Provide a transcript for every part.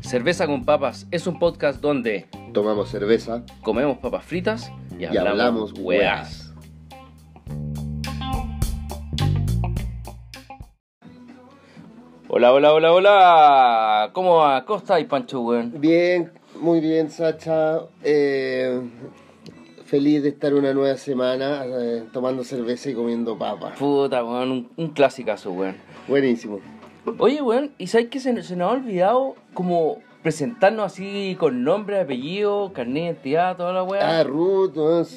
Cerveza con Papas es un podcast donde Tomamos cerveza comemos papas fritas y y hablamos, weas. weas. Hola, hola, hola, hola. ¿Cómo va? ¿Cómo estáis, Pancho, weón? Bien, muy bien, Sacha. Eh, feliz de estar una nueva semana eh, tomando cerveza y comiendo papas. Puta, weón, un, un clasicazo, weón. Buenísimo. Oye, weón, ¿y sabes que se, se nos ha olvidado como presentarnos así con nombre, apellido, carnet de identidad, toda la weá? Ah, Ruth,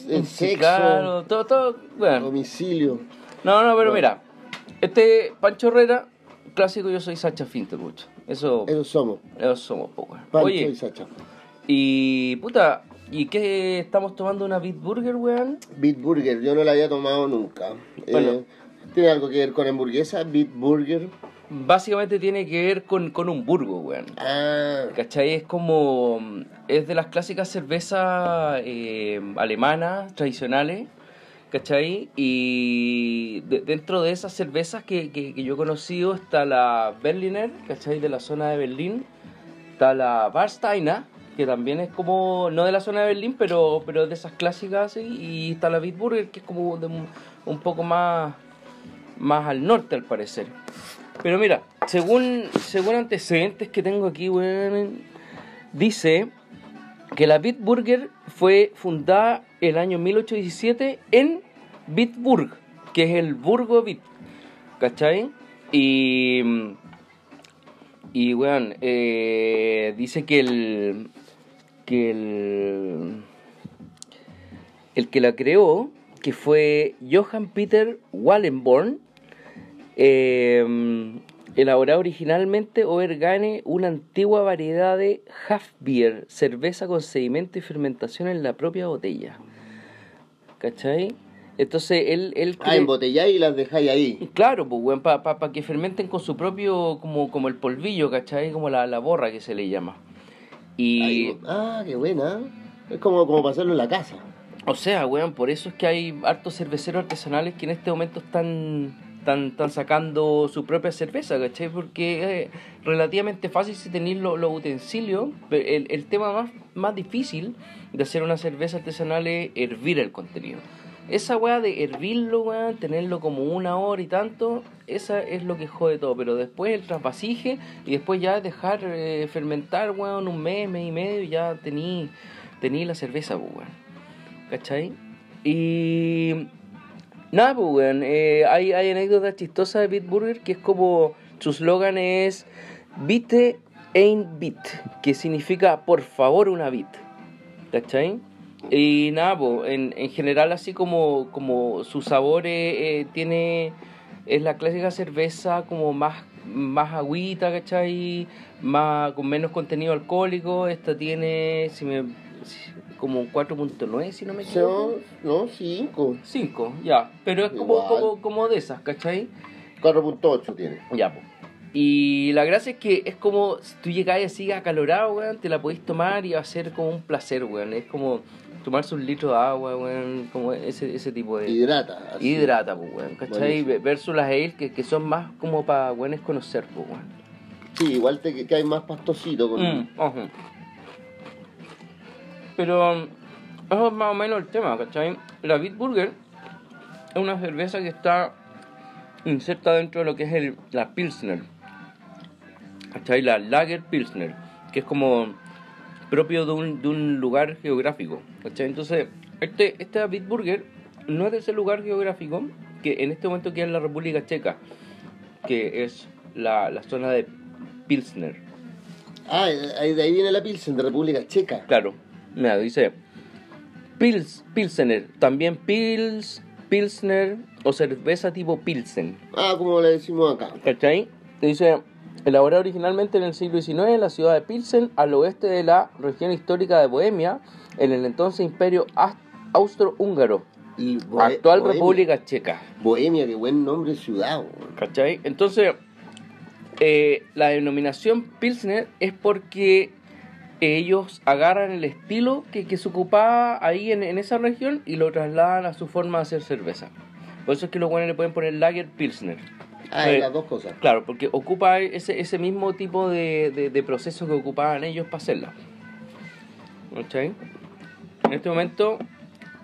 el sexo, Claro, todo, todo, weón. domicilio. No, no, pero mira, este Pancho Herrera, clásico, yo soy Sacha Finterbuch. Eso, Eso somos. eso somos, po, weón. Pancho Oye, y Sacha. y puta, ¿y qué estamos tomando una Beat Burger, weón? Beat Burger, yo no la había tomado nunca. Bueno. Eh, ¿Tiene algo que ver con hamburguesa? Beat Burger. Básicamente tiene que ver con, con un burgo, weón. Ah, ¿Cachai? Es como. Es de las clásicas cervezas eh, alemanas tradicionales. ¿Cachai? Y de- dentro de esas cervezas que, que, que yo he conocido está la Berliner, ¿cachai? De la zona de Berlín. Está la Warsteiner, que también es como. No de la zona de Berlín, pero, pero de esas clásicas. Y está la Bitburger, que es como de un, poco más. Más al norte, al parecer. Pero mira, según, según antecedentes que tengo aquí, weón, dice que la Bitburger fue fundada el año 1817 en Bitburg, que es el Burgo Bit, ¿cachai? Y, y weón, eh, dice que el, que el, el que la creó, que fue Johann Peter Wallenborn, eh, elaborado originalmente Obergane, una antigua variedad de Hafbier, cerveza con sedimento y fermentación en la propia botella. ¿Cachai? Entonces él, él ah cre- embotelláis y las dejáis ahí. Claro, pues, weón, para pa, pa que fermenten con su propio, como, como el polvillo, ¿cachai? Como la, la borra que se le llama. Y. Ah, qué buena. Es como, como pasarlo en la casa. o sea, weón, por eso es que hay hartos cerveceros artesanales que en este momento están, están, están sacando su propia cerveza, ¿cachai? Porque es relativamente fácil si tenéis lo- los utensilios. pero El, el tema más, más difícil de hacer una cerveza artesanal es hervir el contenido. Esa weá de hervirlo, weón, tenerlo como una hora y tanto, esa es lo que jode todo. Pero después el trasvasije y después ya dejar eh, fermentar, weón, un mes, mes y medio, y ya tení, tení la cerveza, weón. ¿Cachai? Y. Nada, pues, weón. eh, hay, hay anécdotas chistosas de Bitburger que es como. Su slogan es. Bite ein bit, que significa por favor una bit. ¿Cachai? Y nada, pues, en, en general, así como, como su sabor eh, eh, tiene. Es la clásica cerveza como más, más agüita, ¿cachai? Más, con menos contenido alcohólico. Esta tiene si me, como un 4.9, si no me equivoco. No, no, 5. 5, ya. Pero es como, como, como de esas, ¿cachai? 4.8 tiene. Ya, pues. Y la gracia es que es como si tú llegas así acalorado, weón, te la podéis tomar y va a ser como un placer, weón. Es como tomarse un litro de agua, weón, como ese, ese tipo de... Hidrata. así. Hidrata, pues, weón, ¿cachai? Buenísimo. Versus las ale que, que son más como para weones conocer, pues, weón. Sí, igual te que hay más pastosito con. Mm, ojo. Pero eso es más o menos el tema, ¿cachai? La Bitburger es una cerveza que está inserta dentro de lo que es el, la Pilsner. ¿Cachai? La Lager Pilsner, que es como propio de un, de un lugar geográfico. ¿Cachai? Entonces, este, esta Bitburger no es de ese lugar geográfico que en este momento queda en la República Checa, que es la, la zona de Pilsner. Ah, de ahí viene la Pilsen de República Checa. Claro, mira, dice Pils, Pilsener, también Pils, Pilsner o cerveza tipo Pilsen. Ah, como le decimos acá. ¿Cachai? Dice, elaborada originalmente en el siglo XIX en la ciudad de Pilsen, al oeste de la región histórica de Bohemia, en el entonces imperio Aus- austrohúngaro, Y actual Bohemia. República Checa. Bohemia, qué buen nombre ciudad. ¿Cachai? Entonces, eh, la denominación Pilsner es porque ellos agarran el estilo que, que se ocupaba ahí en, en esa región y lo trasladan a su forma de hacer cerveza. Por eso es que los buenos le pueden poner Lager Pilsner. Ah, Eh, las dos cosas. Claro, porque ocupa ese, ese mismo tipo de, de, de proceso que ocupaban ellos para hacerla. ¿Cachai? En este momento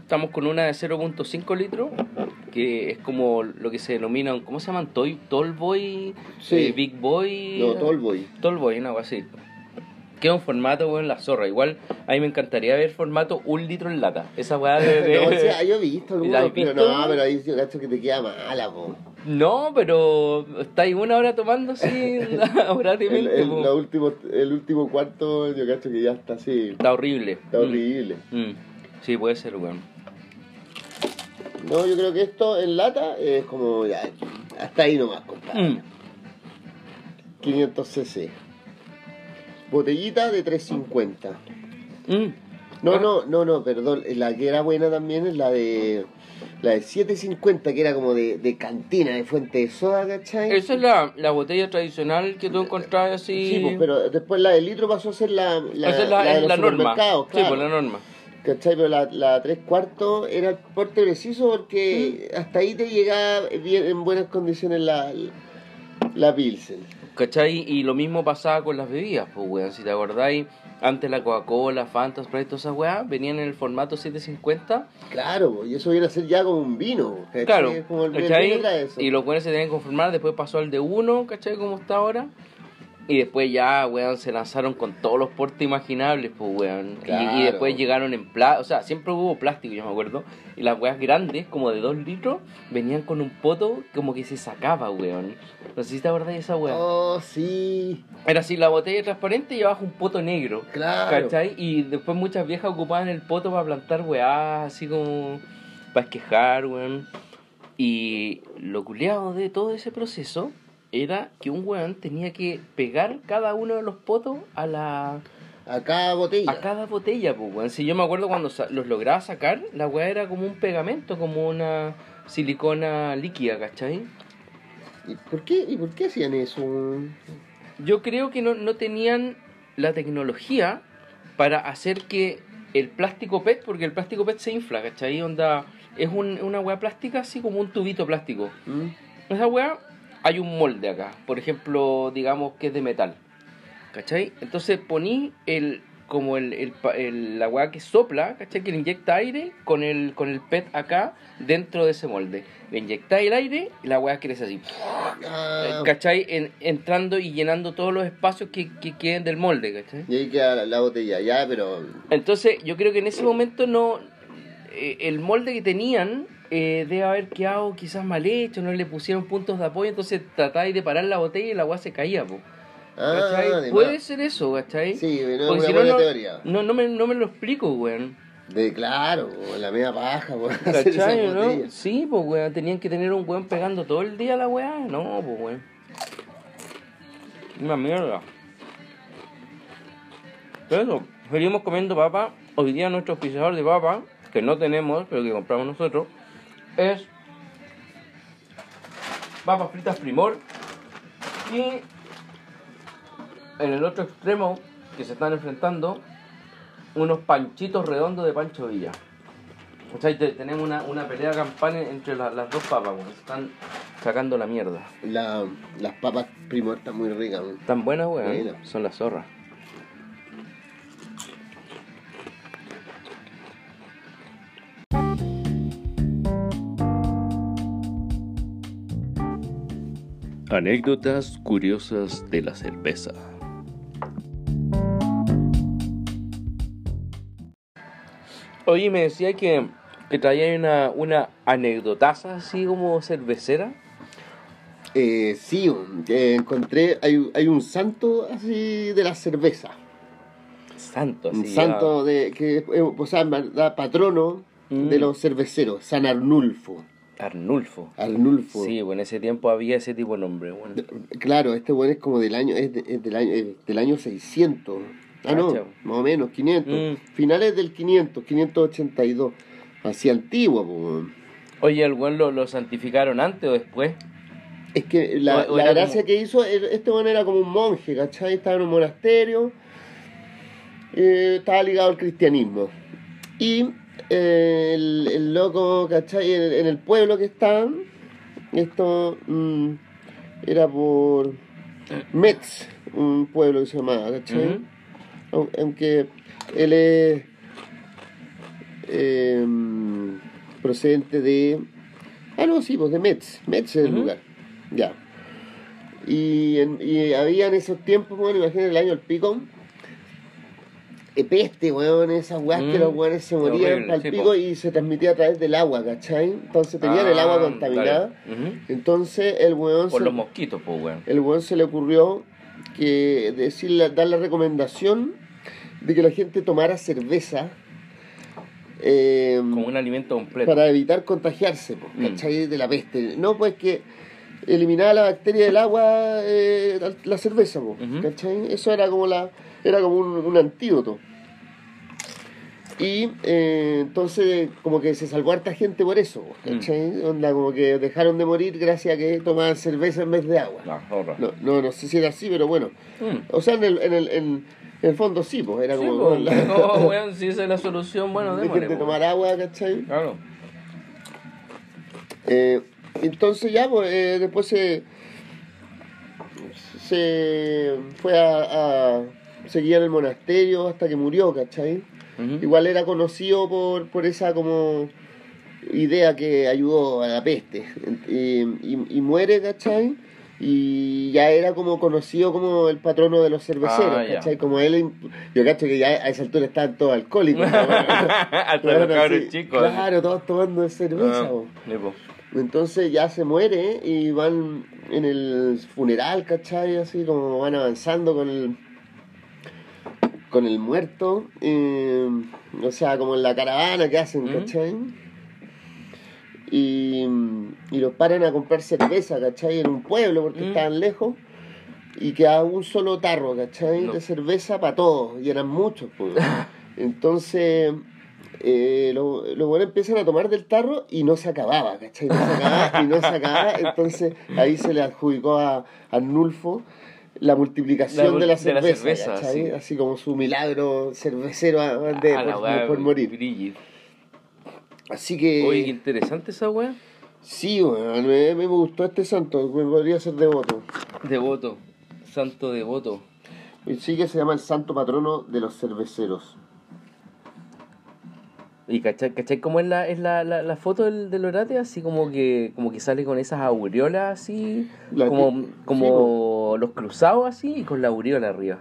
estamos con una de 0.5 litros, que es como lo que se denomina, ¿cómo se llaman? Toy, Tall Boy, Sí. eh, Big Boy. No, Tallboy. Tall Boy, una cosa así. Que es un formato, weón, la zorra. Igual a mí me encantaría ver formato un litro en lata. Esa weá de... de- No, o sea, yo he visto ¿La has algunos, pero visto? no, pero ahí yo cacho que te queda mala, po. No, pero estáis una hora tomando así, ahora te El, el, último, el último cuarto, yo cacho que ya está así. Está horrible. Está horrible. Mm. Mm. Sí, puede ser, weón. No, yo creo que esto en lata es como ya, hasta ahí nomás, compadre. Mm. 500 cc. Botellita de 350. Mm. No, Ah. no, no, no, perdón. La que era buena también es la de la de 750, que era como de, de cantina, de fuente de soda, ¿cachai? Esa es la, la botella tradicional que tú encontrás así. Sí, pues, pero después la de litro pasó a ser la, la, Esa es la, la de los la norma. Sí, pues la norma. ¿Cachai? Pero la, la tres cuartos era el porte preciso porque hasta ahí te llegaba bien, en buenas condiciones la, la Pilsen. ¿Cachai? Y lo mismo pasaba con las bebidas, pues, weón. Si te acordáis, antes la Coca-Cola, Fanta, Sprite, todas esas weas venían en el formato 750. Claro, y eso viene a ser ya como un vino. ¿cachai? Claro, como el, ¿cachai? vino eso. Y los buenos se tenían que conformar, después pasó al de uno, ¿cachai? Como está ahora. Y después ya, weón, se lanzaron con todos los portes imaginables, pues, weón. Y- después llegaron en plástico, o sea, siempre hubo plástico, yo me acuerdo. Y las weas grandes, como de dos litros, venían con un poto como que se sacaba, weón. No sé si te acordás de esa wea. Oh, sí, Era así, la botella transparente y abajo un poto negro. claro. ¿Cachai? Y después muchas viejas ocupaban el poto para plantar weá, así como para esquejar, weón. Y lo culiado de todo ese proceso era que un weón tenía que pegar cada uno de los potos a la A cada botella. a cada botella, pues, weón. Si yo me acuerdo cuando los lograba sacar, la weá era como un pegamento, como una silicona líquida, ¿cachai? ¿Y por qué, ¿Y por qué hacían eso? Yo creo que no, no tenían la tecnología para hacer que el plástico PET, porque el plástico PET se infla, ¿cachai? Onda, es un- una weá plástica así como un tubito plástico. ¿Mm? Esa weá, hay un molde acá, por ejemplo, digamos que es de metal, ¿cachai? Entonces poní el, como el, el, el- la weá que sopla, ¿cachai? Que le inyecta aire con el, con el PET acá dentro de ese molde. Le inyecta el aire y la weá crece así. Ah, ¿Cachai? En- entrando y llenando todos los espacios que, que queden del molde, ¿cachai? y ahí queda la, la botella, ya, pero. Entonces, yo creo que en ese momento no. eh, el molde que tenían eh, debe haber quedado quizás mal hecho, no le pusieron puntos de apoyo, entonces tratáis de parar la botella y la agua se caía, po. Ah, Puede ser eso, ¿cachai? Sí, no es una si no, buena no, teoría. no, no me, no me lo explico, weón. De claro, la media paja, ¿Cachai, no? Sí, pues, weón, tenían que tener un weón pegando todo el día la weá. No, pues, weón. Una mierda. Pero eso, seguimos comiendo papa. Hoy día nuestro auspiciador de papa, que no tenemos, pero que compramos nosotros, es papas fritas primor. Y en el otro extremo que se están enfrentando, unos panchitos redondos de Pancho Villa. O sea, te- tenemos una, una pelea campana entre la- las dos papas. Se están sacando la mierda. La, las papas primor están muy ricas. Tan buenas, weón. Bueno. Son las zorras. Anécdotas curiosas de la cerveza. Oye, me decía que, que traía una, una anecdotaza así como cervecera. Eh, sí, eh, encontré, hay, hay un santo así de la cerveza. Santo, así. Un ya. santo de, que es, eh, o sea, en verdad, patrono Mm. de los cerveceros, San Arnulfo. Arnulfo. Arnulfo. Sí, bueno, en ese tiempo había ese tipo de nombre. Bueno. Claro, este bueno es como del año, es, de- es del año, es del año 600. Ah, no, Cacha. más o menos, 500. Mm. Finales del 500, 582. Así antiguo, po, weón. Oye, ¿el weón lo, lo santificaron antes o después? Es que la, O- o la gracia como- que hizo, este bueno era como un monje, ¿cachai? Estaba en un monasterio, eh, estaba ligado al cristianismo. Y el, el loco, ¿cachai? En, en el pueblo que estaban, esto, mm, era por Metz, un pueblo que se llamaba, ¿cachai? Au- Aunque él es em, procedente de. Ah, no, sí, pues de Metz. Metz es el lugar. Ya. Y, en- y había en esos tiempos, bueno, imagínate el año del pico. Peste, weón, esas weas que Mm, los weones se morían al pico y se transmitía a través del agua, ¿cachai? Entonces tenían el agua Ah, contaminada. Entonces el weón Por se, los mosquitos, pues, weón. el weón se le ocurrió que decirle, dar la recomendación de que la gente tomara cerveza eh, Como un alimento completo. para evitar contagiarse, Mm. ¿cachai? De la peste. No, pues que eliminaba la bacteria del agua eh, la- cerveza, po, Ujú. ¿cachai? Eso era como la era como un, un antídoto. Y eh, entonces como que se salvó harta gente por eso, Mm. ¿cachai? Onda como que dejaron de morir gracias a que tomaban cerveza en vez de agua. No. No, no, no sé si era así, pero bueno. Mm. O sea, en el, en el, en, en el fondo sí, pues era Sí, como... pues, la- no, weón, si esa es la solución, bueno, démosle, de po. tomar agua, ¿cachai? Claro. Eh, entonces ya, pues, eh, después se, se fue a, a seguir en el monasterio hasta que murió, ¿cachai? Igual era conocido por, por esa como idea que ayudó a la peste. Y, y- y muere, ¿cachai? Y ya era como conocido como el patrono de los cerveceros, Ah. ¿cachai? Como él, yo cacho que ya a esa altura estaban todos alcohólicos. chicos. Claro, todos tomando cerveza. Ah. Entonces ya se muere y van en el funeral, ¿cachai? Así como van avanzando con el con el muerto, eh, o sea, como en la caravana que hacen, Ujú. ¿cachai? Y, y los paran a comprar cerveza, ¿cachai? En un pueblo porque Mm. estaban lejos y quedaba un solo tarro, ¿cachai? No. De cerveza para todos y eran muchos, pues. Entonces, eh, los lo buenos empiezan a tomar del tarro y no se acababa, ¿cachai? No se acababa y no se acababa. Entonces ahí se le adjudicó a, a Nulfo la multiplicación La de la mul- de la cerveza. Así como su milagro cervecero a- de, A la por, morir. Así que Oye, qué interesante esa weá. sí, weón, me, me gustó este santo, me podría ser devoto. Devoto. Santo devoto. Sí que se llama el santo patrono de los cerveceros. ¿Y cachai, cachai cómo es la, es la, la, la foto del, del orate? Así como que, como que sale con esas aureolas así, La como, como los cruzados así y con la aureola arriba.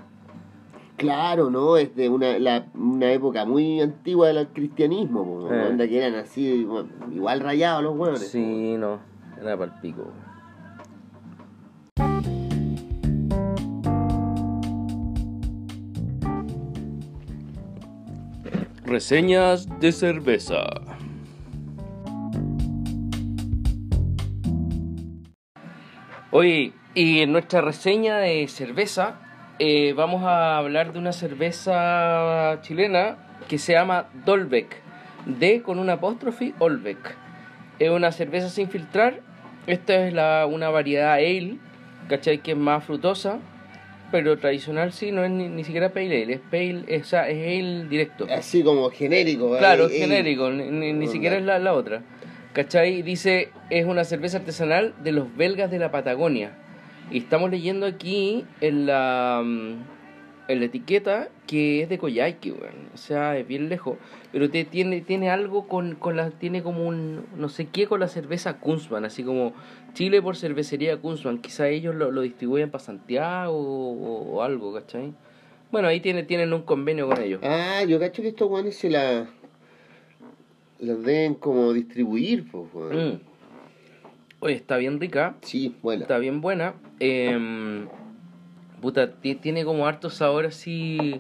Claro, ¿no? Es de una, la- una época muy antigua del cristianismo, Eh. onda que eran así, igual rayados los hueones. Sí, no, era para el pico. Reseñas de cerveza. Oye, y en nuestra reseña de cerveza eh, vamos a hablar de una cerveza chilena que se llama Dolbeck. D con una apóstrofe, Olbeck. Es una cerveza sin filtrar. Esta es la, una variedad ale, ¿cachai? Que es más frutosa, pero tradicional sí, no es ni, ni siquiera pale ale, es pale, es, o sea, es ale directo. Así como genérico. Claro, eh, genérico, ni, ni- ni siquiera es la, la otra. ¿Cachai? Dice, es una cerveza artesanal de los belgas de la Patagonia. Y estamos leyendo aquí en la, mm, en la etiqueta que es de Coyhaique, weón. O sea, es bien lejos. Pero te, tiene, tiene algo con, con la, tiene como un, no sé qué con la cerveza Kunzman, así como Chile por cervecería Kunzman. Quizá ellos lo, lo distribuyen para Santiago o, o algo, ¿cachai? Bueno, ahí tiene, tienen un convenio con ellos. Ah, yo cacho que estos guanes se la. Las deben como distribuir, pues, weón. Mm. Oye, está bien rica, Sí, bueno. está bien buena. Em, puta, ti- tiene como harto sabor así.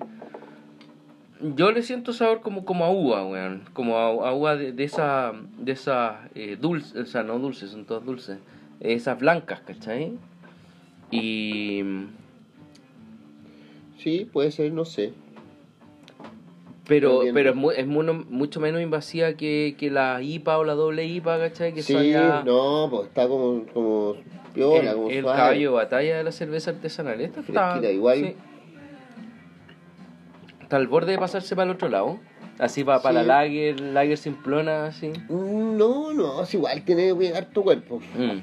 Yo le siento sabor como, como a uva, weón. Como a, a uva de, de esa. de esas eh, dulces, o sea, no dulces, son todas dulces. Esas blancas, ¿cachai? Y. Sí, puede ser, no sé. Pero, pero es, mu- es mu- mucho menos invasiva que, que la IPA o la doble IPA, ¿cachai? Que sí, no, pues está como, como piola, el, como el suave. caballo de batalla de la cerveza artesanal. Esta está, Fresquita, igual. sí. Está al borde de pasarse para el otro lado. Así para, para la lager, lager simplona, así. Mm, No, no, es igual, tiene bien harto cuerpo. Mm.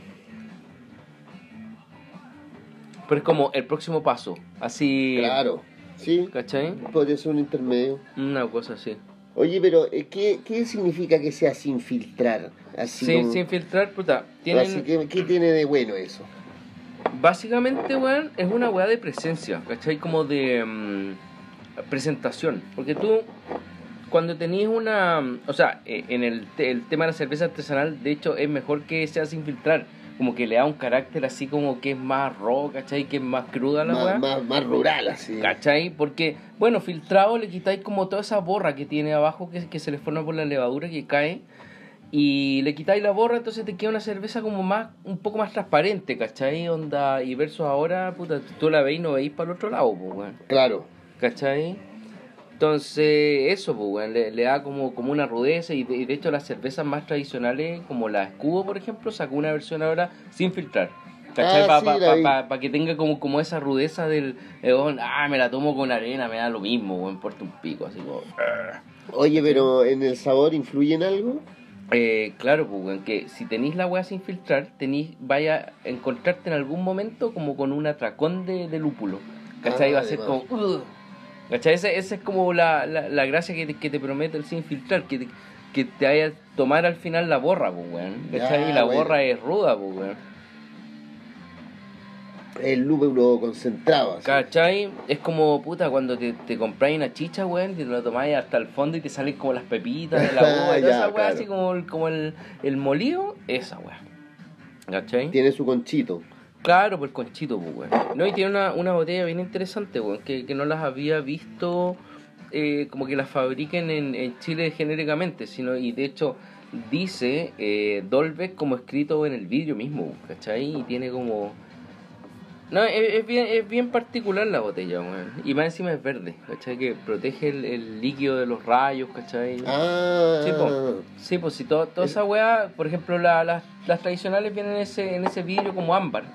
Pero es como el próximo paso. Así. Claro, sí. ¿Cachai? Podría ser un intermedio. Una cosa así. Oye, pero eh, ¿qué, ¿qué significa que sea sin filtrar? Así Sin, como- sin filtrar, puta. así que, ¿Qué tiene de bueno eso? Básicamente, weón, es una weá de presencia, ¿cachai? Como de mm, presentación. Porque tú, cuando tenías una. O sea, eh, en el, el tema de la cerveza artesanal, de hecho, es mejor que sea sin filtrar. Como que le da un carácter así como que es más raw, ¿cachai? Que es más cruda la weá. Más, más, más rural, así. ¿Cachai? Porque, bueno, filtrado le quitáis como toda esa borra que tiene abajo que, que se le forma por la levadura que cae. Y le quitáis la borra, entonces te queda una cerveza como más, un poco más transparente, ¿cachai? Onda, y versus ahora, puta, tú la veis y no veis para el otro lado, pues, weón. Claro. ¿Cachai? Entonces, eso, pues, le, le da como, como una rudeza y de, y de hecho las cervezas más tradicionales, como la Escudo, por ejemplo, sacó una versión ahora sin filtrar. ¿Cachai? Ah, Para sí, la vi. que tenga como, como esa rudeza del, eh, weón, ah, me la tomo con arena, me da lo mismo, weón, importa un pico, así como... "Arr". Oye, pero ¿en el sabor influye en algo? Eh, claro, pues, que si tenéis la weá sin filtrar, tenéis, vaya a encontrarte en algún momento como con un atracón de, de lúpulo. ¿Cachai? Ah, Va a ser como... "Ugh". ¿Cachai? Esa, esa es como la, la, la gracia que te, que te promete el sin filtrar, que te, que te vaya a tomar al final la borra, pues, weón. ¿Cachai? Ya, y la bueno. borra es ruda, pues, weón. El lúpulo concentrado. así. ¿Cachai? Es como, puta, cuando te, te compráis una chicha, weón, y te lo tomáis hasta el fondo y te salen como las pepitas de la uva y toda esa weá, claro. así como, el- como el, el molido, esa weá. ¿Cachai? Tiene su conchito. Claro, por el conchito, pues, weón. No, y tiene una, una botella bien interesante, weón, que, que no las había visto eh, como que las fabriquen en, en Chile genéricamente, sino, y de hecho dice eh, Dolbeck como escrito en el vidrio mismo, ¿cachai? Y tiene como... No, es, es bien, es bien particular la botella, weón. Y más encima es verde, ¿cachai? Que protege el, el líquido de los rayos, ¿cachai? Ah, Sí, po. Sí, pues si todo, toda esa weá, por ejemplo, la- las- las tradicionales vienen en ese, en ese vidrio como ámbar,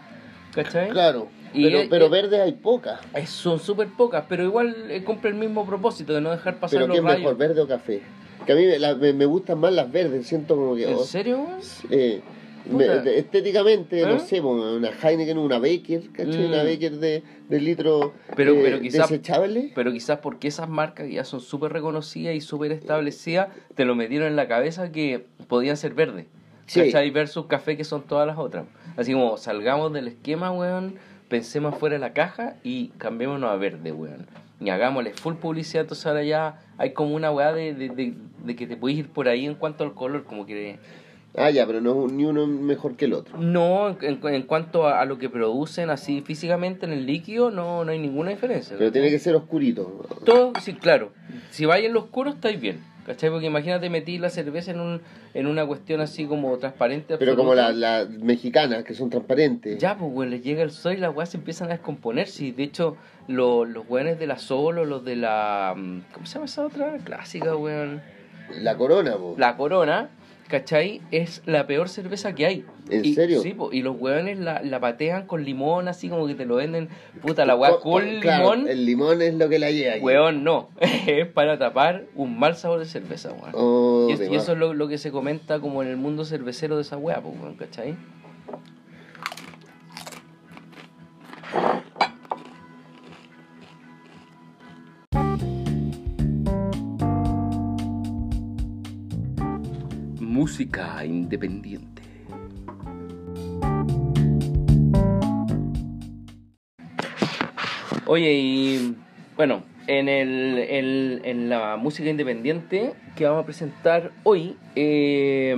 ¿cachai? claro. Y pero es- pero es- verde hay pocas. Son súper pocas, pero igual eh, cumple el mismo propósito de no dejar pasar Pero los ¿qué es rayos. mejor, verde o café? Que a mí me, la- me- me gustan más las verdes. Siento como que... ¿En oh, serio, eh, me- de- estéticamente, ¿Eh? no sé, po, una Heineken, una Baker, ¿cachai? Mm. Una Baker de, de litro Pero- eh, pero quizá- desechable. Pero quizás porque esas marcas que ya son súper reconocidas y súper establecidas, te lo metieron en la cabeza que podían ser verdes. Sí. ¿Cachai? Versus café que son todas las otras. Así como salgamos del esquema, weón, pensemos fuera de la caja y cambiémonos a verde, weón. Y hagámosle full publicidad, entonces ahora ya hay como una weá de, de, de, de que te puedes ir por ahí en cuanto al color, como que... Ah, ya, pero no ni uno mejor que el otro. No, en, en- cuanto a, a lo que producen así físicamente en el líquido, no, no hay ninguna diferencia. Pero tiene que ser oscurito. Todo, sí, claro. Si vais en lo oscuro, estáis bien. ¿Cachai? Porque imagínate meter la cerveza en, un, en una cuestión así como transparente. Pero como las la mexicanas, que son transparentes. Ya, pues, güey, les llega el sol y las weas se empiezan a descomponerse. Y de hecho, lo- los weones de la Solo, los de la. mm, ¿Cómo se llama esa otra? Clásica, weón. La corona, po. La Corona, ¿cachai? Es la peor cerveza que hay. ¿En Y- serio? Sí, po, y los weones la, la patean con limón, así como que te lo venden. Puta, la wea Con- claro, limón. El limón es lo que la lleva. aquí. Weón, no. es para tapar un mal sabor de cerveza. Oh, y, es- eso es lo, lo que se comenta como en el mundo cervecero de esa pues, weón, ¿cachai? Música independiente. Oye, y bueno, en, el, en la música independiente que vamos a presentar hoy, eh,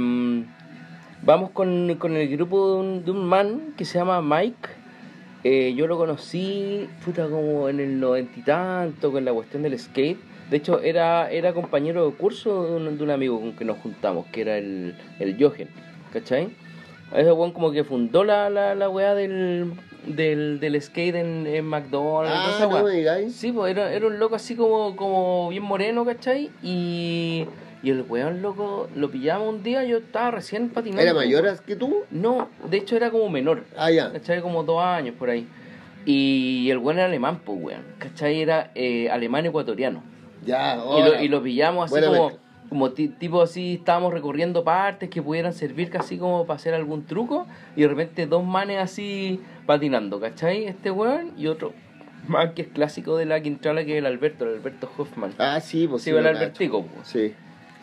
vamos con, con el grupo de un, de un man que se llama Mike. Eh, yo lo conocí, puta, como en el noventa y tanto, con la cuestión del skate. De hecho, era, era compañero de curso de un, de un amigo con que nos juntamos, que era el, el Jochen, ¿cachai? Ese weón como que fundó la, la, la weá del, del, del skate en, en McDonald's. Ah, esa no me digáis. Sí, pues era, era un loco así como, como bien moreno, ¿cachai? Y, y el weón loco lo pillamos un día, yo estaba recién patinando. ¿Era mayor que tú? No, de hecho era como menor, Ah, ya. ¿cachai? Como dos años por ahí. Y el weón era alemán, pues weón, ¿cachai? Era eh, alemán ecuatoriano. Ya, Y lo, y lo pillamos así Buena como, mezcla. como ti- tipo así, estábamos recorriendo partes que pudieran servir casi como para hacer algún truco, y de repente dos manes así patinando, ¿cachai? Este weón y otro más que es clásico de la Quintrala, que es el Alberto, el Alberto Hoffman. Ah, sí, pues Sí, sí. el Albertico, pues. Sí.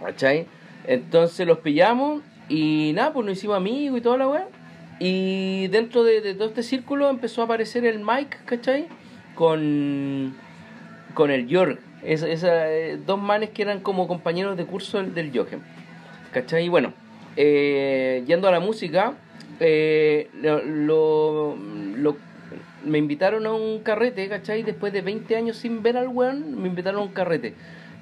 ¿Cachai? Entonces los pillamos y nada, pues nos hicimos amigos y toda la weá. Y dentro de, de todo este círculo empezó a aparecer el Mike, ¿cachai? Con, con el Jorg. Es, esa, eh, dos manes que eran como compañeros de curso del, del Jochen. ¿Cachai? Y bueno, eh, yendo a la música, eh, lo, lo- me invitaron a un carrete, ¿cachai? Después de 20 años sin ver al weón, me invitaron a un carrete.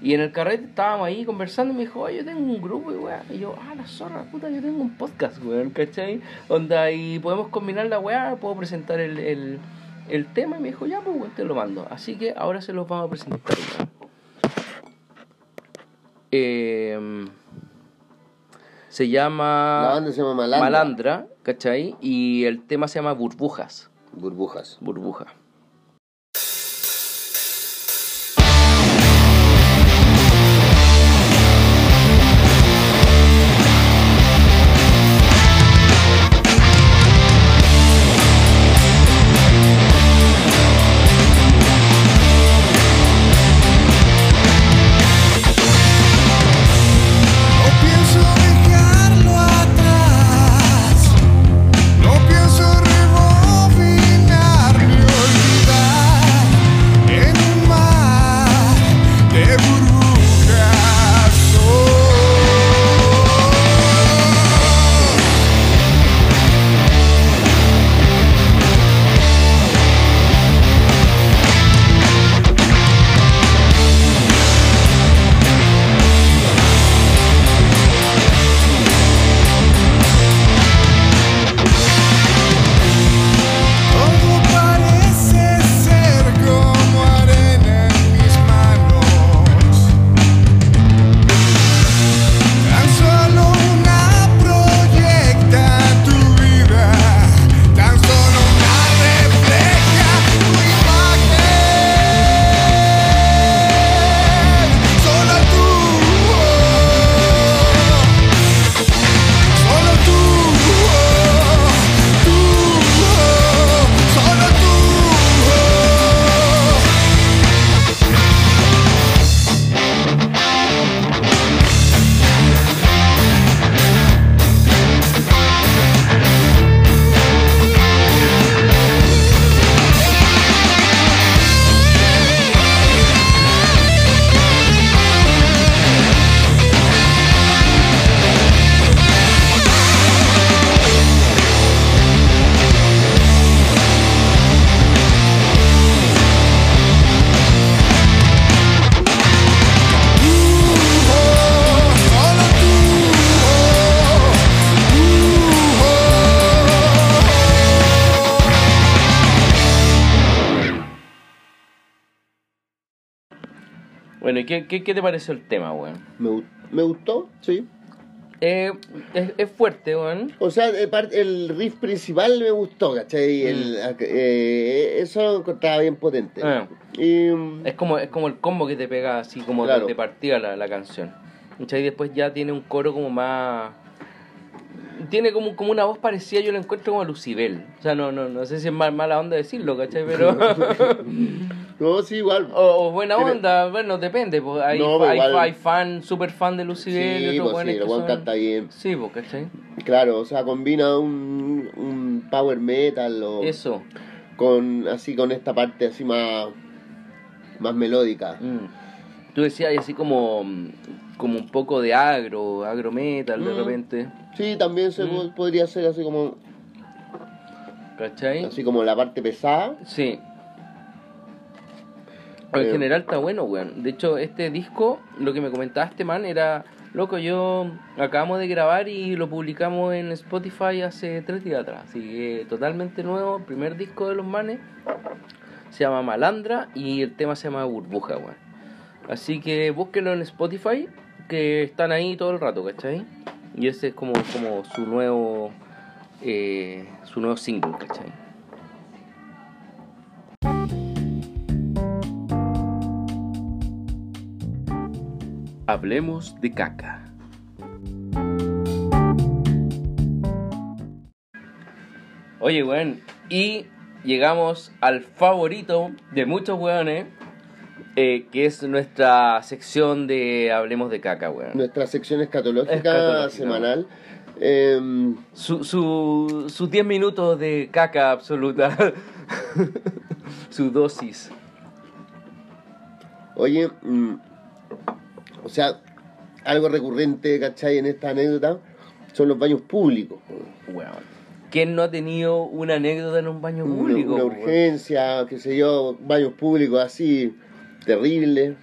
Y en el carrete estábamos ahí conversando y me dijo, oye, yo tengo un grupo y. Y yo, ah, la zorra, puta, yo tengo un podcast, weón, ¿cachai? Onda, y podemos combinar la weá, puedo presentar el, el tema. Y me dijo, ya, pues, weón, te lo mando. Así que ahora se los vamos a presentar, weón. Eh, se llama La banda se llama Malandra. Malandra, ¿cachai? Y el tema se llama Burbujas. Burbujas. Burbuja. Qué, qué, qué te pareció el tema, weón? Me, me gustó, sí. Eh, es, es fuerte, weón. O sea, de el riff principal me gustó, ¿cachai? El, eh, eso lo encontraba bien potente. Ah. Y, mm, Es como, es como el combo que te pega así como de- Claro. de, partida la, la canción. ¿Cachai? Y después ya tiene un coro como más... Tiene como, como una voz parecida, yo lo encuentro como a Lucibel. O sea, no, no, no sé si es mal, mala onda decirlo, ¿cachai? Pero... no, sí, igual. o, o buena Tiene- onda, bueno, depende. Pues hay, No, hay, igual- hay fan, super fan de Lucibel y sí, pues sí, el son- canta bien. Sí, pues, ¿cachai? Claro, o sea, combina un, un power metal o Eso. con así con esta parte así más más melódica. Mm. Tú decías así como, como un poco de agro, agro metal de Mm. repente. Sí, también se Mm. po- podría ser así como ¿Cachai? así como la parte pesada. Sí. En Eh, general está bueno, weón. De hecho, este disco, lo que me comentaste, man, era... Loco, yo acabamos de grabar y lo publicamos en Spotify hace tres días atrás. Así que totalmente nuevo, primer disco de los manes. Se llama Malandra y el tema se llama Burbuja, weón. Así que búsquenlo en Spotify, que están ahí todo el rato, ¿cachai? Y ese es como, como su nuevo... eh, su nuevo single, ¿cachai? Hablemos de caca. Oye, weón, y llegamos al favorito de muchos weones, eh, que es nuestra sección de Hablemos de caca, weón. Nuestra sección escatológica, Escatológica. semanal. Em, Su, su, sus 10 minutos de caca absoluta. su dosis. oye, mm, o sea, algo recurrente, ¿cachai? En esta anécdota son los baños públicos. Weón. ¿Quién no ha tenido una anécdota en un baño público? una urgencia, qué sé yo, baños públicos así, terribles.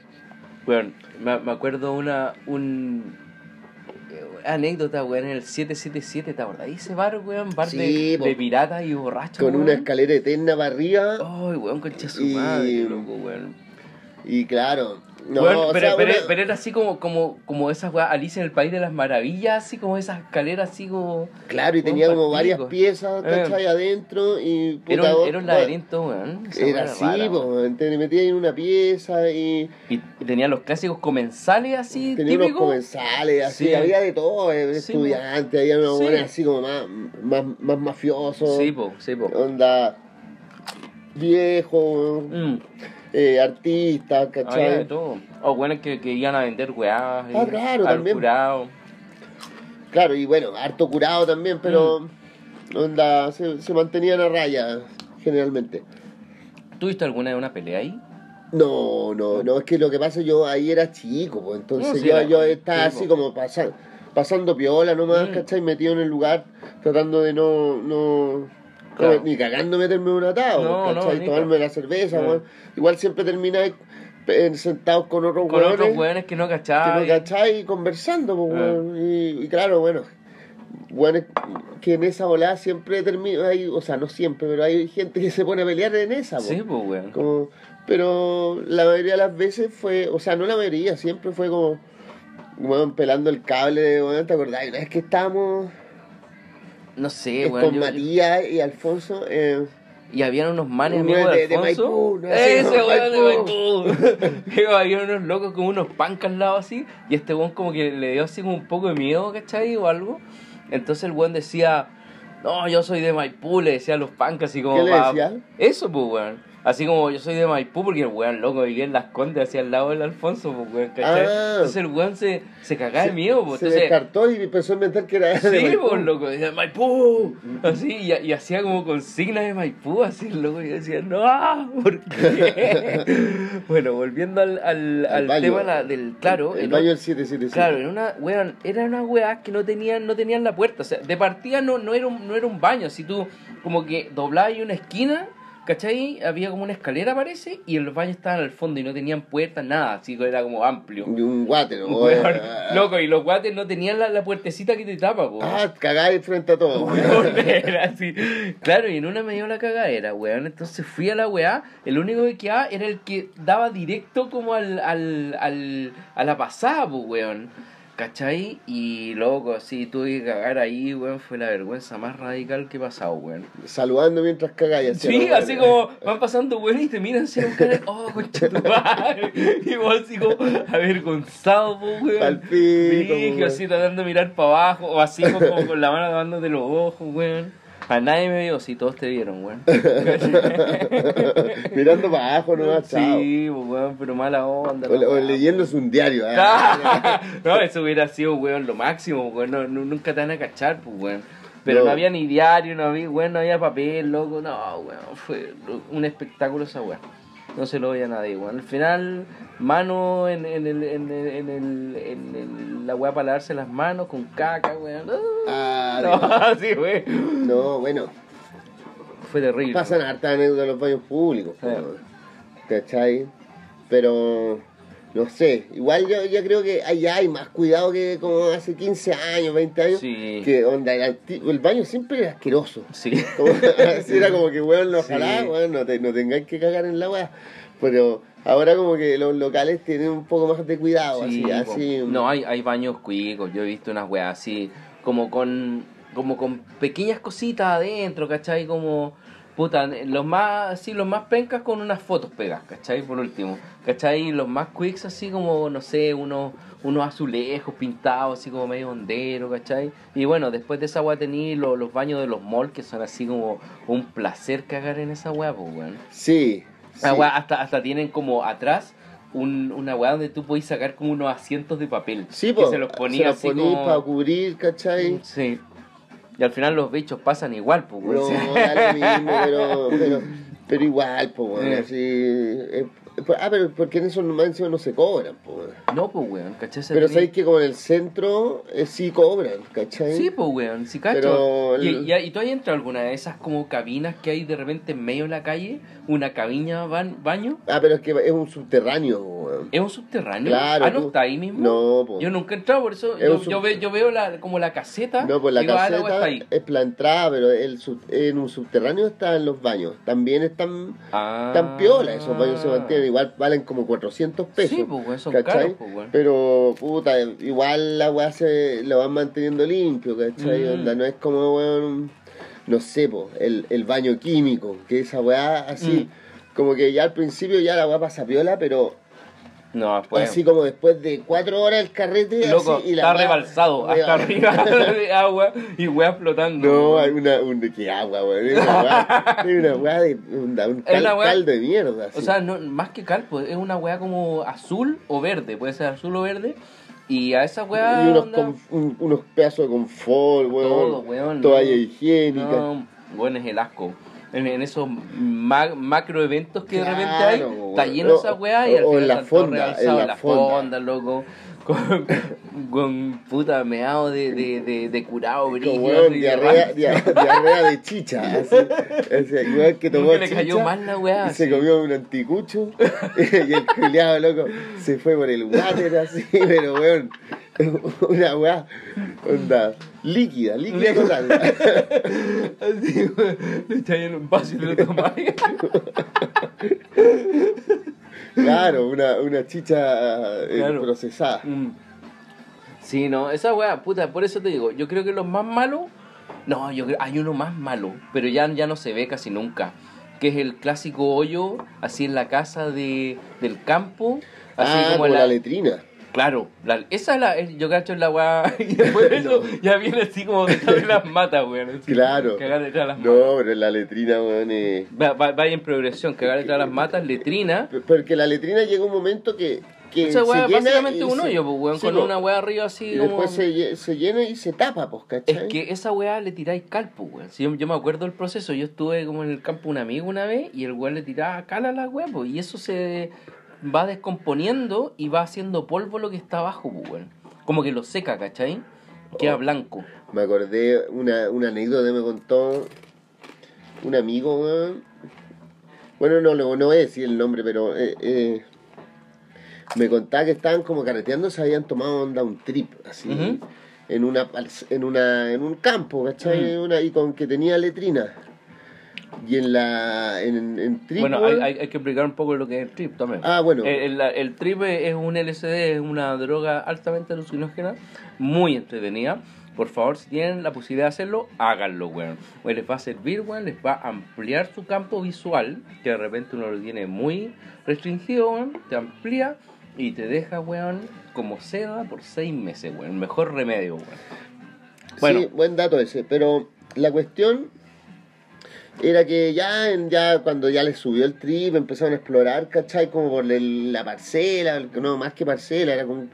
Weón, me, me acuerdo una un eh, anécdota, weón, en el 777, ¿te acordás? Ese bar, weón, bar Sí, de, de piratas y borrachos. Con una escalera eterna para arriba. Ay, weón, concha su Y- madre, loco, weón. Y claro, no, Weón, o pero, sea, pero, una- pero era así como, como, como esas weas Alicia en el País de las Maravillas, así como esas escaleras así como... claro, y weón, tenía como varias piezas, ¿cachai? Adentro y... Era un, era un weón, laberinto, weón. Era así, po, weón. te metías en una pieza y Y, tenía los clásicos comensales así, tenía unos comensales, así, Sí. había de todo, eh, Sí, estudiantes, había unos Sí. así como más, más, más mafiosos, Sí, po, sí, po. onda viejo, Mm. Eh, artistas, Había de ¿cachai? todo. O bueno, que, que iban a vender weá. Ah, claro, también. curado. Claro, y bueno, harto curado también, pero Mm. onda, se, se mantenían a raya generalmente. ¿Tuviste alguna de una pelea ahí? No, no, no, es que lo que pasa yo ahí era chico, pues entonces No, sí, yo, yo estaba sí, así como pasa- pasando piola nomás, Mm. ¿cachai? Metido en el lugar, tratando de no, no, Claro. no, ni cagando meterme un atado, No, no, ¿cachai? ni Tomarme la cerveza. Igual siempre termináis eh, sentados con otros Con weones otros weones que no que cachaban. no cachai conversando, pues, Ah. Y, y claro, bueno, weones que en esa volada siempre termina, hay, o sea, no siempre, pero hay gente que se pone a pelear en esa, Sí, po. pues, weón. Como, pero la mayoría de las veces fue, o sea, no la mayoría, siempre fue como, weón, pelando el cable, weón, ¿te acordás? Una vez que estábamos No sé, eh, weón. con yo- Matías y Alfonso, eh, Y habían unos manes amigos de, de- de Alfonso. Maipú, ¿no? Ese weón de Maipú. Había unos locos con unos pancas al lado así. Y este weón como que le dio así como un poco de miedo, ¿cachai? O algo. Entonces el weón decía, no, yo soy de Maipú, le decía a los pancas así como... ¿Qué le decía? Eso, pues, weón. Así como yo soy de Maipú, porque el weón loco vivía en las condes hacia el lado del Alfonso, pues, weón, ¿cachai? Ah. Entonces el weón se, se cagaba de miedo, pues. se Entonces, descartó y empezó a inventar que era Sí, pues, loco, decía Maipú, así, y, y hacía como consignas de Maipú, así, loco, y decía, no, ¿por qué? bueno, volviendo al, al, al baño. tema la- del, claro, El en baño del 777. claro, en una, weón, era una weá que no tenían, no tenían la puerta, o sea, de partida no, no, era un, no era un baño, si tú como que doblabas una esquina, ¿cachai? Había como una escalera, parece, y los baños estaban al fondo y no tenían puertas, nada, así que era como amplio. Y un water, ¿no? Weón, loco, y los guates no tenían la, la puertecita que te tapa, po. Ah, cagáis frente a todo. Weón, era así. Claro, y en una me dio la cagadera, weón. Entonces fui a la weá. El único que quedaba era el que daba directo como al, al, al, a la pasada, pues, weón. ¿Cachai? Y loco, así tuve que cagar ahí, weón. Fue la vergüenza más radical que he pasado, weón. Saludando mientras cagáis. Sí, así como van pasando weón y te miran así de, oh, concha tu madre. Y vos así como avergonzado, weón. Pal pico, weón. así tratando de mirar para abajo, o así como, con la mano tapándote los ojos, weón. A nadie me vio, si todos te vieron, weón. Mirando para abajo, no chao. Sí, weón, pero mala onda. O, no, o leyéndose un diario. ah. no, eso hubiera sido, weón, lo máximo, weón. No, no- nunca te van a cachar, pues, weón. Pero no. No. había ni diario, no había, weón, no había papel, loco. No, weón, fue un espectáculo esa weón. No se lo voy a nadie, weón. Al final, mano en, en, el, en, el, en, el, en el- la weá para lavarse las manos con caca, weón. Ah, no, sí, weón. No, bueno, Fue terrible. pasan hartas anécdotas en los baños públicos. Sí. po, ¿Cachai? Pero, no sé, igual yo, yo creo que allá hay más cuidado que como hace 15 años, 20 años. Sí. Que onda, el, baño siempre era asqueroso. Sí. Como, así era como que, weón, ojalá, Sí. weón, no, te, no tengáis que cagar en la weá. Pero ahora como que los locales tienen un poco más de cuidado, Sí, así, así. No, hay, hay baños cuicos. Yo he visto unas weas así, como con como con pequeñas cositas adentro, ¿cachai? Como Puta, los más, sí, los más pencas con unas fotos pegas, ¿cachai? Por último, ¿cachai? Los más quicks así como, no sé, unos, unos azulejos pintados así como medio hondero, ¿cachai? Y bueno, después de esa weá tení los, los baños de los malls que son así como un placer cagar en esa weá, pues weón. Sí. Sí. weá hasta, hasta tienen como atrás un, una weá donde tú podés sacar como unos asientos de papel. Sí, que po, se los ponía así ponís como... para cubrir, ¿cachai? Sí. Y al final los bichos pasan igual, pues. No, da lo mismo, pero, pero, pero igual, pues, bueno, Eh. así... eh, ah, pero porque en eso más encima no se cobran, pues. No, pues, weón, ¿cachai? Se Pero sabéis que como en el centro eh, sí cobran, ¿cachai? Sí, pues, weón, sí, cacho. Pero Y, y, y tú has entrado alguna de esas como cabinas que hay de repente en medio de la calle? ¿Una cabina ban- baño? Ah, pero es que es un subterráneo, weón. ¿Es un subterráneo? Claro, Ah, ¿no tú- está ahí mismo? No, po. Yo nunca he entrado, por eso Es yo, sub- yo, ve- yo veo la, como la caseta. No, pues la digo, ah, la caseta ahí. es la entrada, pero el sub- en un subterráneo están los baños. También están Ah. tan piola, esos baños se mantienen. Igual valen como 400 pesos. Sí, pues, son caros, pues. Pero, puta, igual la weá se lo van manteniendo limpio, ¿cachai? Mm. Onda, no es como, weón, no sé, po, el, el baño químico, que esa weá así, Mm. como que ya al principio ya la weá pasa piola, pero No, pues. así como después de cuatro horas el carrete, Loco, así, y la está rebalsado hasta arriba de agua y weá flotando. No, hay una, un, ¿qué agua, weón? Es una weá, una de un, cal- una caldo de mierda. O así. sea, no, más que calpo, es una weá como azul o verde, puede ser azul o verde. Y a esa weá. y unos, con- un- unos pedazos de confort, weón. Todo, weón, Toalla no. higiénica. No, bueno, es el asco. En, en esos ma- macro eventos que de repente hay, weón. está lleno O- esa weá y al final en la fonda, en la en la fonda. fonda, loco. Con, con puta meado de, de, de, de curado, brillo. Weón, diarrea, diarrea de chicha, así. Así, igual que tomó le chicha cayó mal la weá, y se comió un anticucho y el culiado, loco, se fue por el water así, pero weón, una weá, onda, líquida, líquida total. Así, weón, le echáis en un vaso y te lo tomáis. Claro, una, una chicha eh, Claro. procesada. Mm. Sí, no, esa weá, puta, por eso te digo, yo creo que los más malos, no, yo creo, hay uno más malo, pero ya, ya no se ve casi nunca, que es el clásico hoyo, así en la casa de, del campo, así ah, como como la, la letrina. Claro, la- esa es la, yo cacho en la weá, y después de eso ya viene así como detrás de las matas, weón. Claro. Cagar detrás de las matas. No, pero la letrina, weón, es... Va- va- Vaya en progresión, cagar detrás de las matas, letrina. Porque la letrina llega un momento que, que Esa weá se llena básicamente un hoyo, pues, weón, sí, con po. una weá arriba así Y como... después se, lle- se llena y se tapa, pues, ¿cachai? Es que esa weá le tiráis cal, pues, weón. Si yo, yo me acuerdo del proceso, yo estuve como en el campo un amigo una vez y el weón le tiraba cal a la weá, pues, y eso se va descomponiendo y va haciendo polvo lo que está abajo, pues, weón. Como que lo seca, ¿cachai? Queda Oh. blanco. Me acordé una, una anécdota que me contó un amigo, weón. Bueno, no, no, no voy a decir el nombre, pero eh, eh, me contaba que estaban como carreteando, se habían tomado onda un trip, así, en una en una en un campo, ¿cachai? Ujú. Una, y con que tenía letrina. Y en la en, en trip, Bueno, hay, hay, hay que explicar un poco lo que es el trip también. Ah, bueno. El, el, el trip es un LSD, es una droga altamente alucinógena, muy entretenida. Por favor, si tienen la posibilidad de hacerlo, háganlo, weón. Les va a servir, weón, les va a ampliar su campo visual, que de repente uno lo tiene muy restringido, weón. Te amplía y te deja, weón, como seda por seis meses, weón. Mejor remedio, weón. Bueno, Sí, buen dato ese, pero la cuestión era que ya, en- ya cuando ya les subió el trip, empezaron a explorar, ¿cachai? Como por el- la parcela, no, más que parcela, era como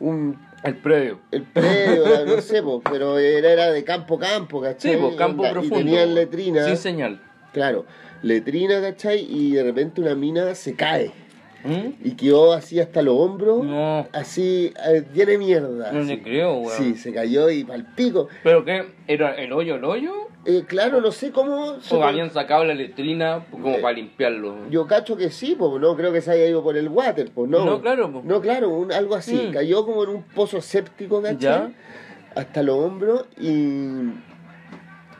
un, el previo. el predio, la- no sé, po, pero era, era de campo a campo, Sí, ¿cachai? pues campo profundo. Y tenían letrina, Sin señal. claro, letrina, ¿cachai? Y de repente una mina se cae ¿Mm? y quedó así hasta los hombros, No, así, eh, llena de mierda. no así. le creo, weón. Sí, se cayó y pal pico. ¿Pero qué? ¿Era el hoyo el hoyo? Eh, claro, no sé cómo. ¿O habían sacado la letrina como Eh, para limpiarlo? Yo cacho que sí, pues no creo que se haya ido por el water, pues no. No, claro, po. No, claro, un- algo así. Mm. Cayó como en un pozo séptico, ¿cachai? Ya. Hasta los hombros y.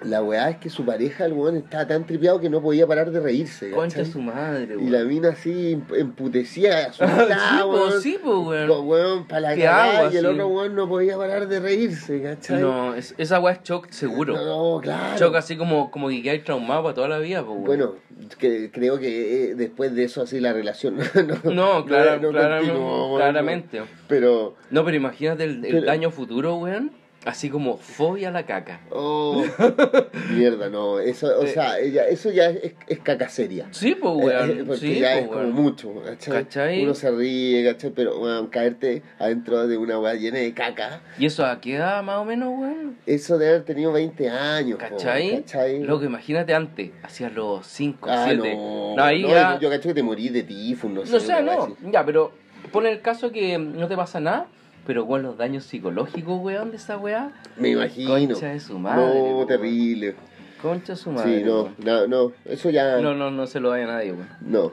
La weá es que su pareja, el weón, estaba tan tripeado que no podía parar de reírse. Concha su madre, Y weón. la mina así emp- emputecida, asustada, Sí, po, weón. sí, po, weón. Co- weón, para la ¿Qué cagada, hago y el otro weón no podía parar de reírse, ¿cachai? No, es- esa weá es shock seguro. No, claro. Shock así como, como que quedáis traumado para toda la vida, pues, weón. Bueno, que, creo que eh, después de eso así la relación no, No, claro, no claramente, continuó, weón, claramente. no. Pero, No, pero imagínate el, el Pero- daño futuro, weón. Así como fobia a la caca. oh, mierda, no, eso, o Eh, sea, ella, eso ya es, es caca seria. Sí, pues, Eh, weón. eh, porque sí, ya pues, es como weón. mucho, ¿cachai? ¿Cachai? Uno se ríe, ¿cachai? Pero, weón, caerte adentro de una weá llena de caca, ¿Y eso a qué edad más o menos, weón? eso de haber tenido 20 años, po, ¿Cachai? ¿cachai? Loco, imagínate antes, hacia los 5, Ah, 7. no, No, ahí no, ya. yo cacho que te morí de tifus, no sé. No sé, no. así. Ya, pero pon el caso que no te pasa nada, pero con los daños psicológicos, weón, de esa weá. Me imagino. Concha de su madre, No, terrible. Concha su madre. Sí, no, weón. no, no, eso ya No, no, no se lo vaya a nadie, weón. no.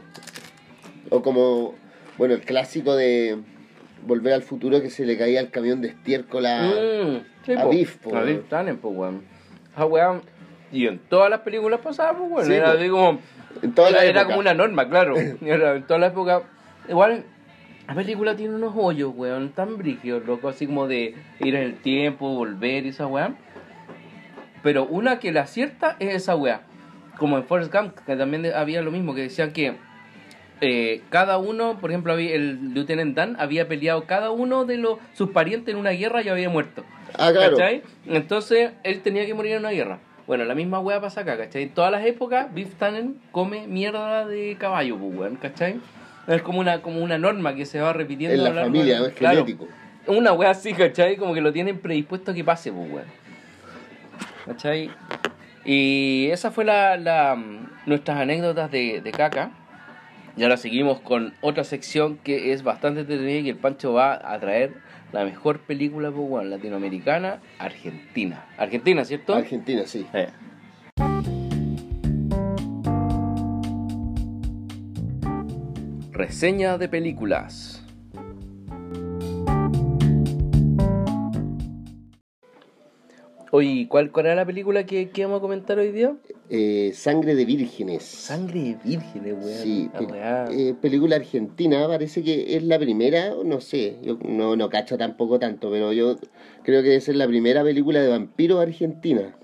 O como, bueno, el clásico de Volver al futuro que se le caía el camión de estiércol a... Mm, sí, a po. Biff, po, A weón. Biff Tannen, po, weón. Esa weá. Y en todas las películas pasadas, pues, weón. Sí, era po. así como. En toda era, la era como una norma, claro. Era en toda la época. Igual, la película tiene unos hoyos, weón, tan brígidos, loco, así como de ir en el tiempo, volver y esa weá. Pero una que la acierta es esa weá. Como en Forrest Gump, que también había lo mismo, que decían que eh, cada uno, por ejemplo, el Lieutenant Dan había peleado cada uno de los, sus parientes en una guerra y había muerto. Ah, claro. ¿Cachai? Entonces él tenía que morir en una guerra. Bueno, la misma weá pasa acá, ¿cachai? En todas las épocas, Biff Tannen come mierda de caballo, pues, weón, ¿cachai? Es como una, como una norma que se va repitiendo. En la familia, es Claro. genético. Una weá así, ¿cachai? Como que lo tienen predispuesto a que pase, pues, weón. ¿Cachai? Y esa fue la, la, nuestras anécdotas de, de caca. Y ahora seguimos con otra sección que es bastante entretenida y que el Pancho va a traer la mejor película pues, latinoamericana, Argentina. Argentina, ¿cierto? Argentina, sí. Eh. Reseña de películas. Oye, ¿cuál, ¿cuál era la película que, que vamos a comentar hoy día? Eh, Sangre de Vírgenes. Sangre de vírgenes, weón. Sí, pe- eh, película argentina, parece que es la primera, no sé, yo no, no cacho tampoco tanto, pero yo creo que debe ser la primera película de vampiro argentina.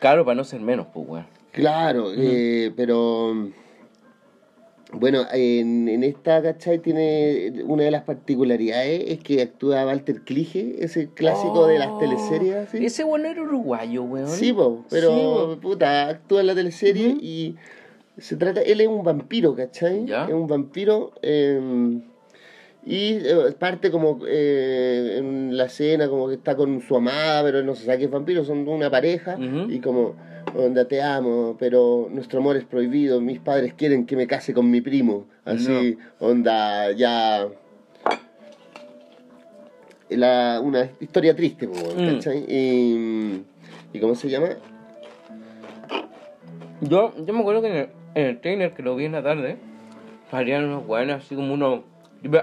Claro, para no ser menos, pues, weón. Claro, eh, pero bueno, en, en esta, ¿cachai? Tiene una de las particularidades es que actúa Walter Clige, ese clásico de las Oh, teleseries, así. Ese bueno era uruguayo, weón. Sí, po, pero Sí, po. puta, actúa en la teleserie y se trata, él es un vampiro, ¿cachai? Ya. Es un vampiro eh, y eh, parte como eh, en la escena como que está con su amada, pero no se sabe que es vampiro, son una pareja y como, onda, te amo, pero nuestro amor es prohibido, mis padres quieren que me case con mi primo, así, onda, ya... La, una historia triste, Mm. ¿cachai? Y, ¿Y cómo se llama? Yo, yo me acuerdo que en el, en el trailer que lo vi en la tarde, salían unos weones así como unos.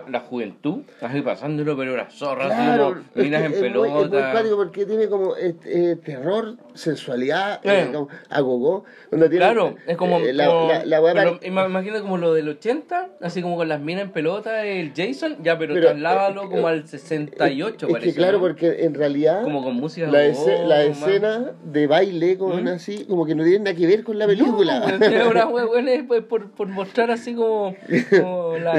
La juventud, así pasándolo, pero las zorras, así como es minas en es muy- Es muy, pelota. porque tiene como eh, eh, terror, sensualidad, Eh. eh, como agogó. Donde tiene, Claro, es como. eh, la, como- la, la weá pero pare- ima- imagínate como lo del 80, así como con las minas en pelota, el Jason, ya, pero, Pero, trasládalo eh, como eh, al 68, es parece. que claro, ¿no? porque en realidad Como con música. la, goma. la escena de baile con ¿Mm? así, como que no tiene nada que ver con la película. No, unas pues, por, por mostrar así como, como la,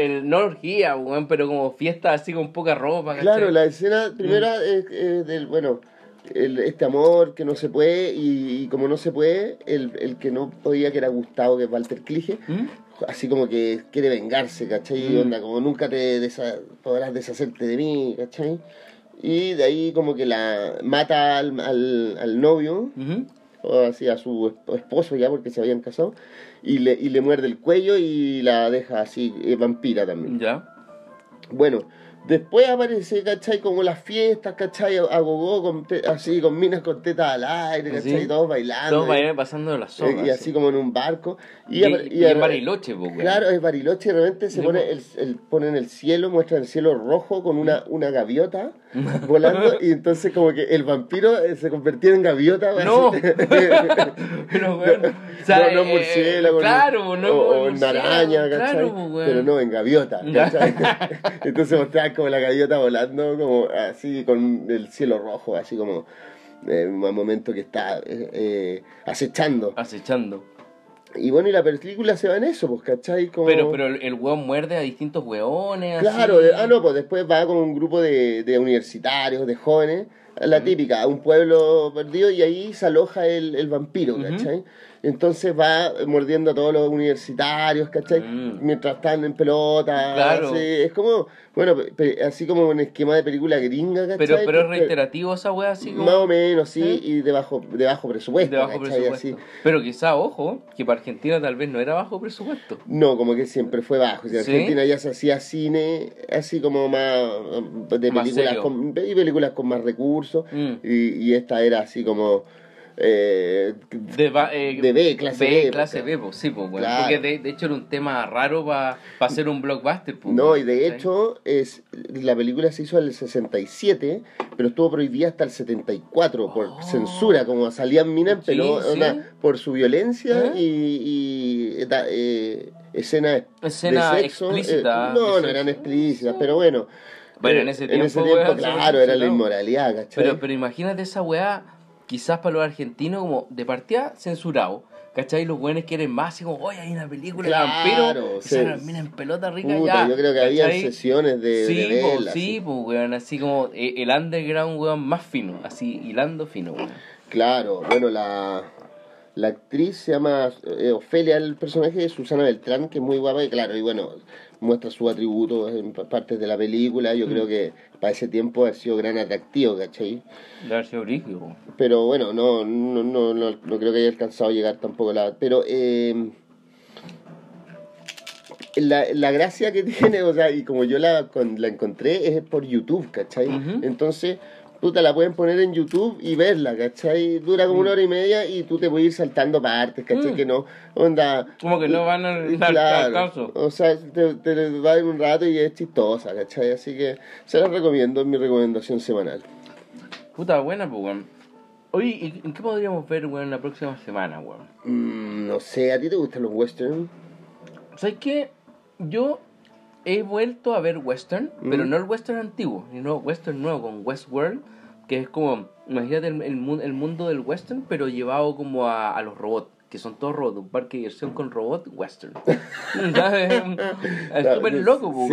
El no orgía, weón, pero como fiesta así con poca ropa. ¿cachai? Claro, la escena primera Mm. es, es del, bueno, el- este amor que no se puede y, y como no se puede, el, el que no podía, que era Gustavo, que es Walter Clige, ¿Mm? así como que quiere vengarse, ¿cachai? Mm. Onda, como nunca te desa- podrás deshacerte de mí, ¿cachai? Y de ahí como que la mata al, al, al novio, Ujú. O así a su esp- esposo ya porque se habían casado, y le, y le muerde el cuello y la deja así, eh, vampira también. Ya. Bueno, Después aparece, ¿cachai? Como las fiestas, ¿cachai? A gogó, con te- así, con minas con tetas al aire, ¿cachai? Sí. Todos bailando. Todos vayan pasando la eh, soga. y así como en un barco. Y, Y, ar- Bariloche, weón. Claro, es Bariloche de repente se Sí, pone po. el, el, pone en el cielo, muestra el cielo rojo con una, una gaviota volando y entonces como que el vampiro eh, se convertía en gaviota. No. Pero, weón, o sea, no, no eh, murciélago, claro, no, o, en araña, claro, pues. Pero no, en gaviota. Entonces mostraban como la gaviota volando, como así, con el cielo rojo, así como eh, un momento que está eh, eh, acechando. Acechando. Y bueno, y la película se va en eso, pues, ¿cachai? Como... Pero, pero el weón muerde a distintos weones. Claro, así. de- ah, no, pues después va con un grupo de, de universitarios, de jóvenes, la típica, a un pueblo perdido y ahí se aloja el, el vampiro. ¿cachai? Entonces va mordiendo a todos los universitarios, ¿cachai? Mm. Mientras están en pelota. Claro. así, es como, bueno, así como un esquema de película gringa, ¿cachai? Pero, pero es reiterativo esa wea así como. Más o menos, sí, ¿Eh? y de bajo, de bajo presupuesto, de bajo ¿cachai? presupuesto. Así. Pero quizá, ojo, que para Argentina tal vez no era bajo presupuesto. No, como que siempre fue bajo. ¿Sí? Argentina ya se hacía cine, así como más de películas con, y películas con más recursos. Mm. Y, y esta era así como eh, De, ba- eh, De B, clase B, B, clase B, pues, sí, pues. Claro. Porque de, de hecho era un tema raro para hacer un blockbuster, pues. no, y de hecho es la película se hizo en el 67, pero estuvo prohibida hasta el 74 por Oh. censura, como salían minas en Sí, sí. por su violencia ¿Eh? y, y eta- eh, Escena de sexo. explícita no, de no eran explícitas, pero bueno. Bueno, en ese tiempo, tiempo, weón, claro, se- era la inmoralidad, ¿cachai? Pero, pero imagínate esa weá, quizás para los argentinos, como de partida censurado. ¿Cachai? Los weones quieren más, así como, oye, hay una película Claro, de vampiros. se- minas en pelota rica Puta, ya. yo creo que había sesiones de, Sí, de po, sí, pues, weón, así como eh, el underground, weón, más fino, así, hilando fino, weón. Claro, bueno, la, la actriz se llama eh, Ofelia, el personaje de Susana Beltrán, que es muy guapa y claro, y bueno, muestra sus atributos en pa- partes de la película. Mm. Yo creo que para ese tiempo ha sido gran atractivo, ¿cachai? De haber sido. Pero bueno, no, no, no, no, no creo que haya alcanzado a llegar tampoco la... Pero eh, la, la gracia que tiene, o sea, y como yo la, con- la encontré, es por YouTube, ¿cachai? Entonces, puta, la pueden poner en YouTube y verla, ¿cachai? Dura como una hora y media y tú te puedes ir saltando partes, ¿cachai? Mm. Que no, onda... Como que no van a dar claro, caso. O sea, te, te va a ir un rato y es chistosa, ¿cachai? Así que se las recomiendo, es mi recomendación semanal. Puta buena, pues, weón. Oye, ¿y ¿en qué podríamos ver, weón, la próxima semana, weón? Mm, no sé, ¿a ti te gustan los western? ¿Sabes qué? Yo he vuelto a ver western, Mm. pero no el western antiguo, sino western nuevo con Westworld, que es como, imagínate el, el mu- el mundo del western, pero llevado como a, a los robots, que son todos robots, un parque de diversión con robots western. Es súper loco, pues, Sí.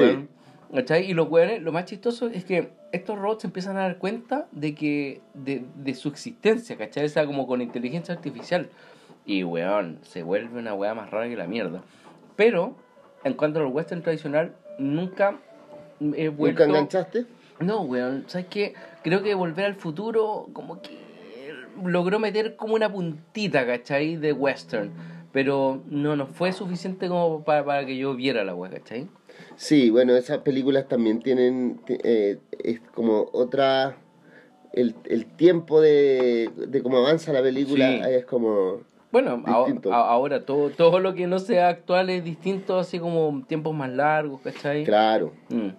weón. Y los weones, lo más chistoso es que estos robots se empiezan a dar cuenta de que de, de su existencia, ¿cachai? O sea, como con inteligencia artificial. Y weón, se vuelve una weá más rara que la mierda. Pero, en cuanto al western tradicional, nunca he vuelto... ¿Nunca enganchaste? No, weón, ¿sabes qué? Creo que Volver al Futuro como que logró meter como una puntita, ¿cachai? De western. Pero no nos fue suficiente como para, para que yo viera la weá, ¿cachai? Sí, bueno, esas películas también tienen, ti- eh, es como otra, el, el tiempo de, de cómo avanza la película Sí. es como, Bueno, Distinto. ahora todo, todo lo que no sea actual es distinto, así como tiempos más largos, ¿cachai? claro, Mm.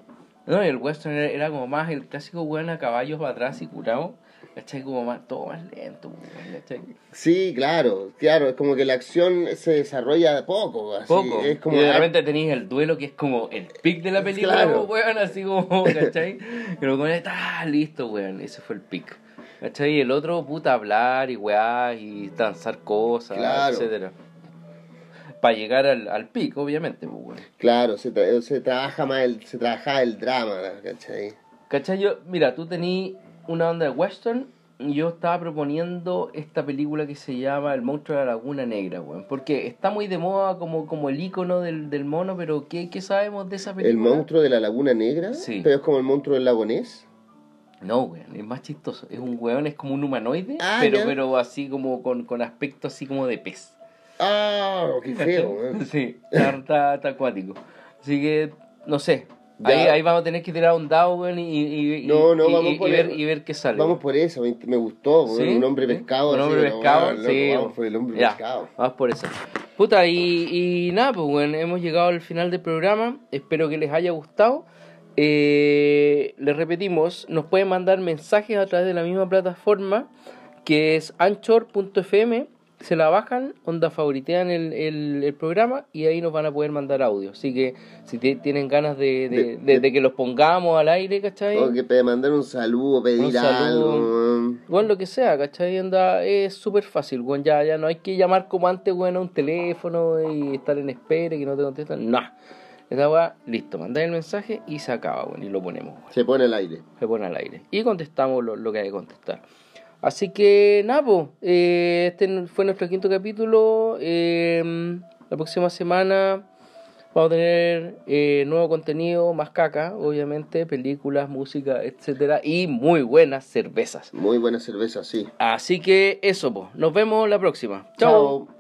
No, y el western era, era como más el clásico weón a caballos para atrás y curado, ¿cachai? Como más, todo más lento, ¿cachai? sí, claro, claro, es como que la acción se desarrolla poco, así, Poco. es como, y de repente tenéis el duelo que es como el pic de la película, Claro. weón, así como, ¿cachai? Pero con está listo, weón, ese fue el pic. ¿Cachai? Y el otro, puta, hablar y weá, y danzar cosas, Claro. etcétera. Para llegar al, al pic, obviamente, pues, weón. claro, se, tra- se trabaja más, el, se trabaja el drama, ¿cachai? ¿Cachai? Yo, mira, tú tenías una onda de western y yo estaba proponiendo esta película que se llama El monstruo de la laguna negra, weón. Porque está muy de moda como, como el icono del, del mono, pero ¿qué, ¿qué sabemos de esa El película? monstruo de la laguna negra, Sí. pero es como el monstruo del lago Ness. No, weón, es más chistoso. Es un weón, es como un humanoide, Ah, pero, ya. pero así como con, con aspecto así como de pez. Ah, qué feo, ¿eh? Sí, está, está, acuático. Así que, no sé, Ya. Ahí, ahí vamos a tener que tirar un dado, weón, y, y, No, no, y- vamos y- por y ver, el- y ver qué sale. Vamos por eso, me, me gustó, weón, ¿Sí? un hombre pescado. Un así, hombre pero, pescado, weón, loco, sí. Vamos por el hombre Ya, pescado. Vamos por eso. Puta, y, y nada, pues bueno, hemos llegado al final del programa. Espero que les haya gustado. Eh, les repetimos, nos pueden mandar mensajes a través de la misma plataforma que es anchor.fm. Se la bajan, onda favoritean el, el, el programa y ahí nos van a poder mandar audio. Así que si te- tienen ganas de, de, que los pongamos al aire, ¿cachai? O que pe- mandar un saludo, pedir Un saludo. algo. Bueno, lo que sea, ¿cachai? Onda, es súper fácil, weón. Ya, ya no hay que llamar como antes, weón, a un teléfono y estar en espera y que no te contestan. No. Esta weá, listo, mandáis el mensaje y se acaba, weón, y lo ponemos. Se pone al aire. Se pone al aire. Y contestamos lo, lo que hay que contestar. Así que, nada, po, eh, este fue nuestro quinto capítulo. eh, la próxima semana vamos a tener eh, nuevo contenido, más caca, obviamente, películas, música, etcétera, y muy buenas cervezas. Muy buena cerveza, sí. Así que eso, pues. Nos vemos la próxima. Chao. Chao.